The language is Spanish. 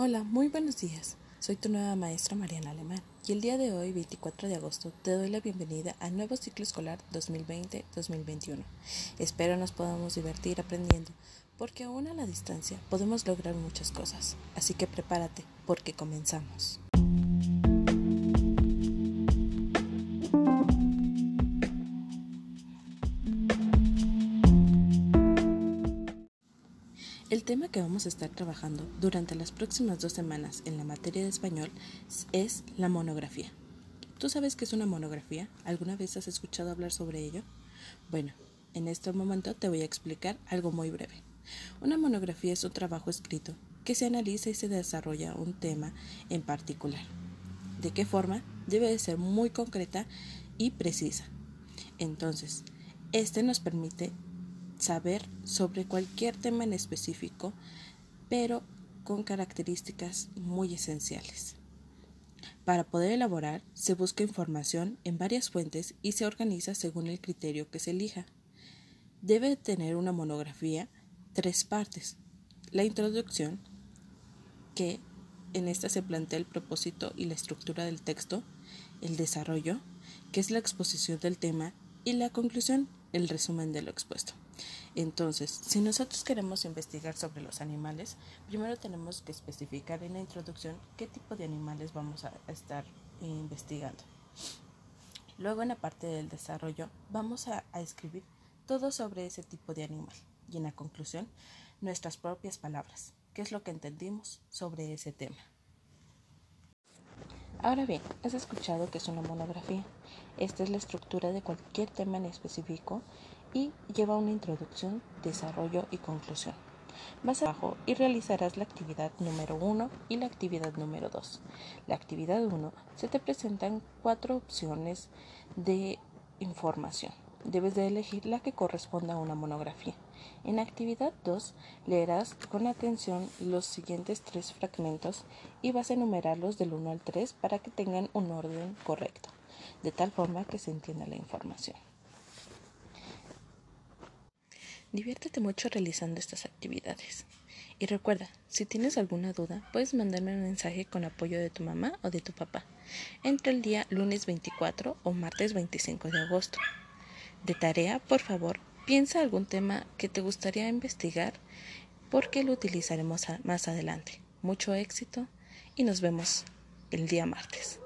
Hola, muy buenos días. Soy tu nueva maestra Mariana Alemán y el día de hoy, 24 de agosto, te doy la bienvenida al nuevo ciclo escolar 2020-2021. Espero nos podamos divertir aprendiendo, porque aún a la distancia podemos lograr muchas cosas. Así que prepárate, porque comenzamos. El tema que vamos a estar trabajando durante las próximas dos semanas en la materia de español es la monografía. ¿Tú sabes qué es una monografía? ¿Alguna vez has escuchado hablar sobre ello? Bueno, en este momento te voy a explicar algo muy breve. Una monografía es un trabajo escrito que se analiza y se desarrolla un tema en particular. ¿De qué forma? Debe de ser muy concreta y precisa. Entonces, este nos permite saber sobre cualquier tema en específico, pero con características muy esenciales. Para poder elaborar, se busca información en varias fuentes y se organiza según el criterio que se elija. Debe tener una monografía tres partes. La introducción, que en esta se plantea el propósito y la estructura del texto, el desarrollo, que es la exposición del tema, y la conclusión, el resumen de lo expuesto. Entonces, si nosotros queremos investigar sobre los animales, primero tenemos que especificar en la introducción qué tipo de animales vamos a estar investigando. Luego en la parte del desarrollo vamos a, escribir todo sobre ese tipo de animal y en la conclusión nuestras propias palabras, qué es lo que entendimos sobre ese tema. Ahora bien, has escuchado que es una monografía. Esta es la estructura de cualquier tema en específico y lleva una introducción, desarrollo y conclusión. Vas abajo y realizarás la actividad número 1 y la actividad número 2. La actividad 1 se te presentan cuatro opciones de información. Debes de elegir la que corresponda a una monografía. En actividad 2 leerás con atención los siguientes tres fragmentos y vas a enumerarlos del 1 al 3 para que tengan un orden correcto, de tal forma que se entienda la información. Diviértete mucho realizando estas actividades. Y recuerda, si tienes alguna duda, puedes mandarme un mensaje con apoyo de tu mamá o de tu papá entre el día lunes 24 o martes 25 de agosto. De tarea, por favor, piensa algún tema que te gustaría investigar porque lo utilizaremos más adelante. Mucho éxito y nos vemos el día martes.